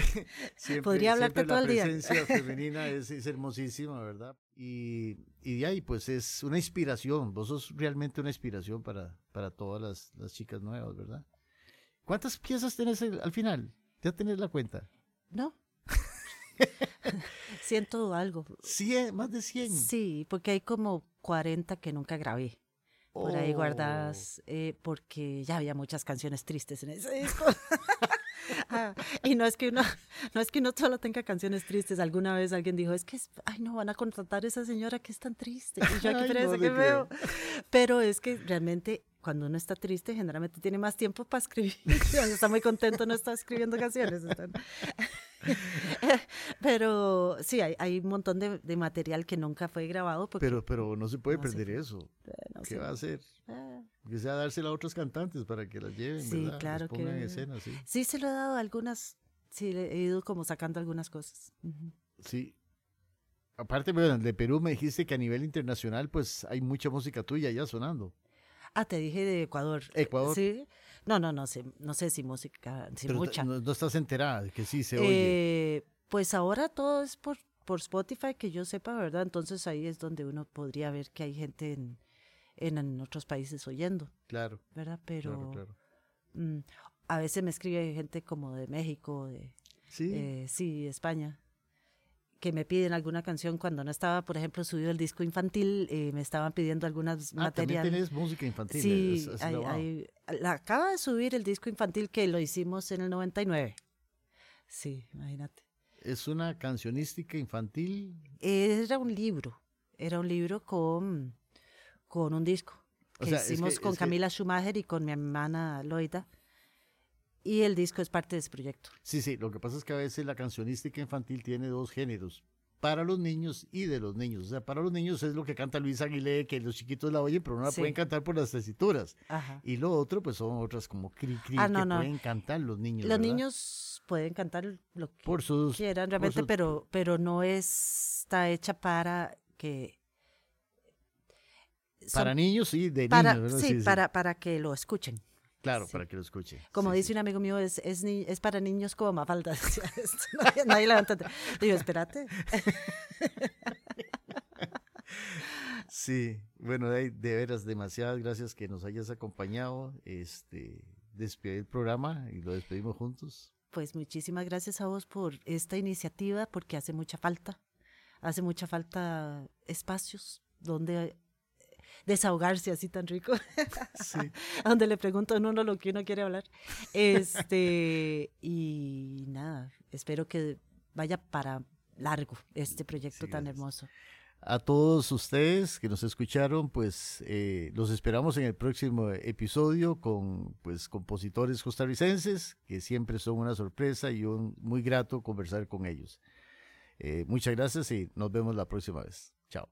siempre- Podría hablarte todo el día. La presencia femenina es, es hermosísima, ¿verdad? Y, y de ahí, pues es una inspiración. Vos sos realmente una inspiración para, para todas las, las chicas nuevas, ¿verdad? ¿Cuántas piezas tenés al al final? ¿Ya tenés la cuenta? no. Siento algo. ¿Cien? ¿Más de 100? Sí, porque hay como 40 que nunca grabé. Por ahí Oh. guardadas, eh, porque ya había muchas canciones tristes en ese disco. Ah, y no es que uno, no es que uno solo tenga canciones tristes. Alguna vez alguien dijo, es que, es- ay, no, van a contratar a esa señora que es tan triste. Y yo, Ay, qué no qué te feo. Pero es que realmente cuando uno está triste, generalmente tiene más tiempo para escribir. Cuando está muy contento, no está escribiendo canciones. Entonces- Pero sí, hay, hay un montón de, de material que nunca fue grabado. Porque, Pero, pero no se puede No perder eso. no ¿Qué va a hacer? Ah. Que sea dársela a otros cantantes para que las lleven, Sí, ¿verdad? claro Las pongan en que- escena, sí. Sí, se lo he dado a algunas, sí, le he ido como sacando algunas cosas. Sí. Aparte, bueno, de Perú me dijiste que a nivel internacional, pues hay mucha música tuya ya sonando. Ah, te dije de Ecuador. Ecuador. Sí. No, no, no sé, no sé si música, si Pero mucha. No, no estás enterada de que sí se oye. Eh, pues ahora todo es por, por Spotify, que yo sepa, ¿verdad? Entonces ahí es donde uno podría ver que hay gente en, en, en otros países oyendo, Claro, ¿verdad? Pero claro, claro. mm, a veces me escribe gente como de México, de Sí, eh, sí, España, que me piden alguna canción cuando no estaba, por ejemplo, subido el disco infantil, eh, me estaban pidiendo algunas ah, también material. tenés música infantil. Sí, hay- hay- la- acaba de subir el disco infantil que lo hicimos en el 99. Sí, imagínate. ¿Es una cancionística infantil? Era un libro, era un libro con, con un disco que hicimos con Camila Schumacher y con mi hermana Loida. Y el disco es parte de ese proyecto. Sí, sí, lo que pasa es que a veces la cancionística infantil tiene dos géneros, para los niños y de los niños. O sea, para los niños es lo que canta Luis Aguilé, que los chiquitos la oyen, pero no la pueden cantar por las tesituras. Y lo otro, pues son otras como cri cri ah, que pueden cantar los niños. Los niños pueden cantar lo que por sus, quieran realmente, pero, pero no está hecha para que para niños, sí, de niños. Sí, para, para que lo escuchen. Claro, para que lo escuchen. Como dice un amigo mío, es, es, es para niños como Mafalda. nadie, nadie levanta. Digo, espérate. Sí, bueno, de, veras, demasiadas gracias que nos hayas acompañado. Este, despedir el programa y lo despedimos juntos. Pues muchísimas gracias a vos por esta iniciativa, porque hace mucha falta. Hace mucha falta espacios donde desahogarse así tan rico. Sí. Donde le pregunto a uno lo que uno quiere hablar. Este, y nada, espero que vaya para largo este proyecto tan hermoso. A todos ustedes que nos escucharon, pues eh, los esperamos en el próximo episodio con pues compositores costarricenses, que siempre son una sorpresa y un muy grato conversar con ellos. Eh, muchas gracias y nos vemos la próxima vez. Chao.